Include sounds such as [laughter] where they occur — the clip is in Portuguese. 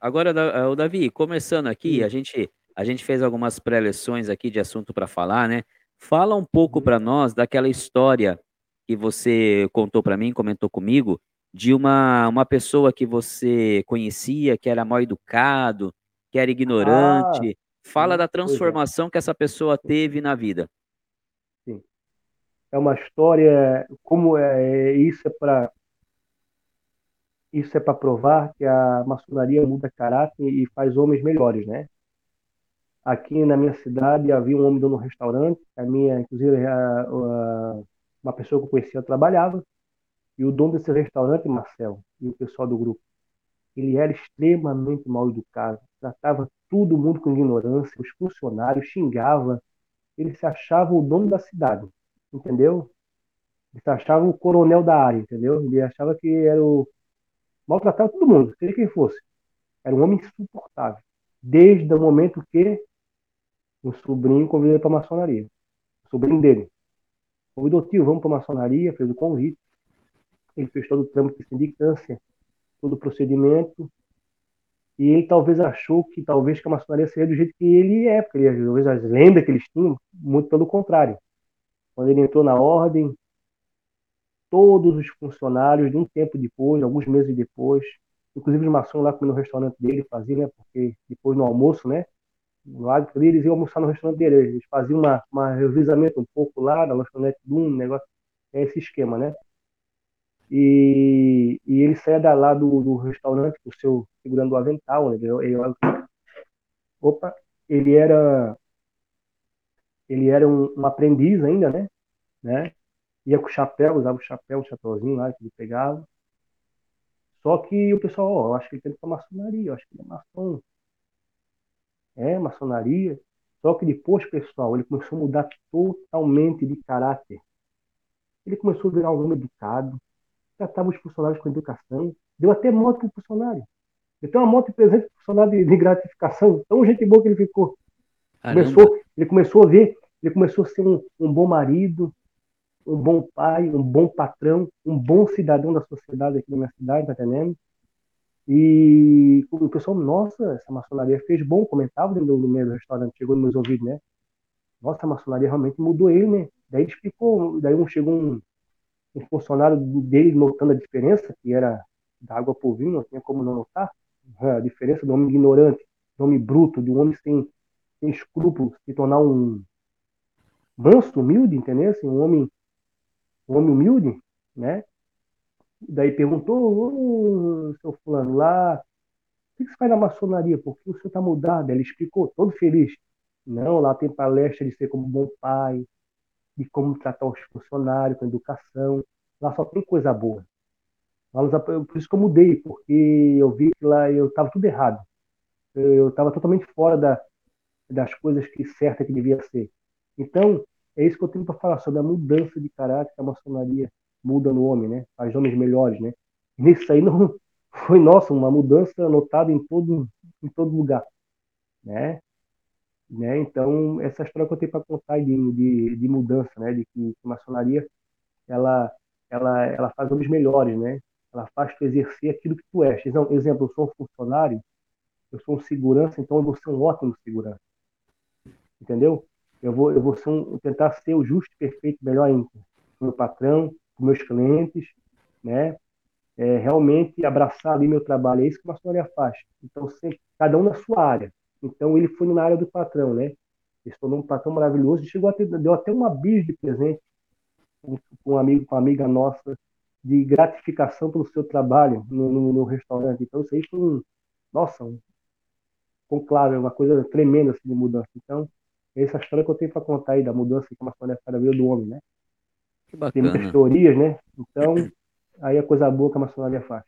Agora, Da o Davi, começando aqui, Hum. a gente a gente fez algumas pré-lições aqui de assunto pra falar, né. Fala um pouco Uhum. pra nós daquela história que você contou pra mim, comentou comigo, de uma uma pessoa que você conhecia, que era mal-educado, que era Ah, ignorante. Fala sim, da é. transformação que essa pessoa teve na vida. Sim. É uma história como é isso é pra isso é pra provar que a maçonaria muda caráter e faz homens melhores, né. Aqui na minha cidade havia um homem dono de um restaurante, a minha inclusive a a uma pessoa que eu conhecia trabalhava, e o dono desse restaurante, Marcelo, e o pessoal do grupo, ele era extremamente mal-educado, tratava todo mundo com ignorância, os funcionários, xingava, ele se achava o dono da cidade, entendeu? Ele se achava o coronel da área, entendeu? Ele achava que era o maltratava todo mundo, seja quem fosse. Era um homem insuportável. Desde o momento que o sobrinho convidou ele pra maçonaria. O sobrinho dele. Convidou: "Tio, vamos pra maçonaria", fez o convite. Ele fez todo o trâmite de sindicância, todo o procedimento. E ele talvez achou que talvez que a maçonaria seria do jeito que ele é, porque ele talvez as lendas que eles tinham, muito pelo contrário. Quando ele entrou na ordem todos os funcionários, de um tempo depois, alguns meses depois, inclusive os maçons lá comendo no restaurante dele, faziam, né, porque depois no almoço, né, dele, eles iam almoçar no restaurante dele, eles faziam uma uma revisamento um pouco lá na lanchonete de um negócio é esse esquema, né. E e ele saía da lá do do restaurante com o seu segurando o avental, ele ele opa, ele era ele era um um aprendiz ainda, né, né, ia com o chapéu, usava o chapéu, o chapeuzinho lá que ele pegava. Só que o pessoal: "Ó, eu acho que ele indo pra maçonaria, acho que ele é maçom". É, maçonaria. Só que depois, pessoal, ele começou a mudar totalmente de caráter. Ele começou a virar um homem educado, tratava os funcionários com educação, deu até moto pro funcionário. Ele deu uma moto de presente pro funcionário de de gratificação, tão gente boa que ele ficou. Caramba. Começou ele começou a ver ele começou a ser um um bom marido, um bom pai, um bom patrão, um bom cidadão da sociedade aqui na minha cidade, tá entendendo? E o pessoal: "Nossa, essa maçonaria fez bom", comentava dentro do do restaurante, chegou nos meus ouvidos, né. "Nossa, a maçonaria realmente mudou ele, né". Daí ele explicou, daí um chegou um um funcionário dele notando a diferença, que era da água o vinho, não tinha como não notar, a diferença do homem ignorante, do homem bruto, um homem sem sem escrúpulos, se tornar um manso, humilde, entendesse, um homem um homem humilde, né. Daí perguntou: "Ô, seu fulano, lá, o que você faz na maçonaria? Por que o senhor tá mudado?" Ele explicou, todo feliz: "Não, lá tem palestra de ser como bom pai, de como tratar os funcionários com educação, lá só tem coisa boa. Por isso que eu mudei, porque eu vi que lá eu estava tudo errado. Eu estava totalmente fora da das coisas que certa que devia ser. Então, é isso que eu tenho pra falar sobre a mudança de caráter que a maçonaria muda no homem, né, faz homens melhores, né. Isso aí não [laughs] foi, nossa, uma mudança notada em todo em todo lugar, né. Né, então essa história que eu tenho pra contar de de de mudança, né, de que a maçonaria ela ela ela faz homens melhores, né. Ela faz tu exercer aquilo que tu és. Exemplo exemplo, eu sou um funcionário, eu sou um segurança, então eu vou ser um ótimo segurança. Entendeu? Eu vou eu vou ser um tentar ser o justo perfeito melhor ainda, com meu patrão, com meus clientes, né. Eh, realmente abraçar ali meu trabalho, é isso que a maçonaria faz. Então sempre cada um na sua área. Então ele foi na área do patrão, né, ele se tornou um patrão maravilhoso chegou a ter deu até uma bis de presente pra um amigo pra uma amiga nossa, de gratificação pelo seu trabalho no no no restaurante. Então isso aí foi um nossa, um conclave, uma coisa tremenda, assim, de mudança. Então, essa história que eu tenho pra contar aí da mudança que a maçonaria faz na vida do homem, né. Que Tem muitas bacana. teorias, né, então, [clears throat] aí é coisa boa que a maçonaria faz.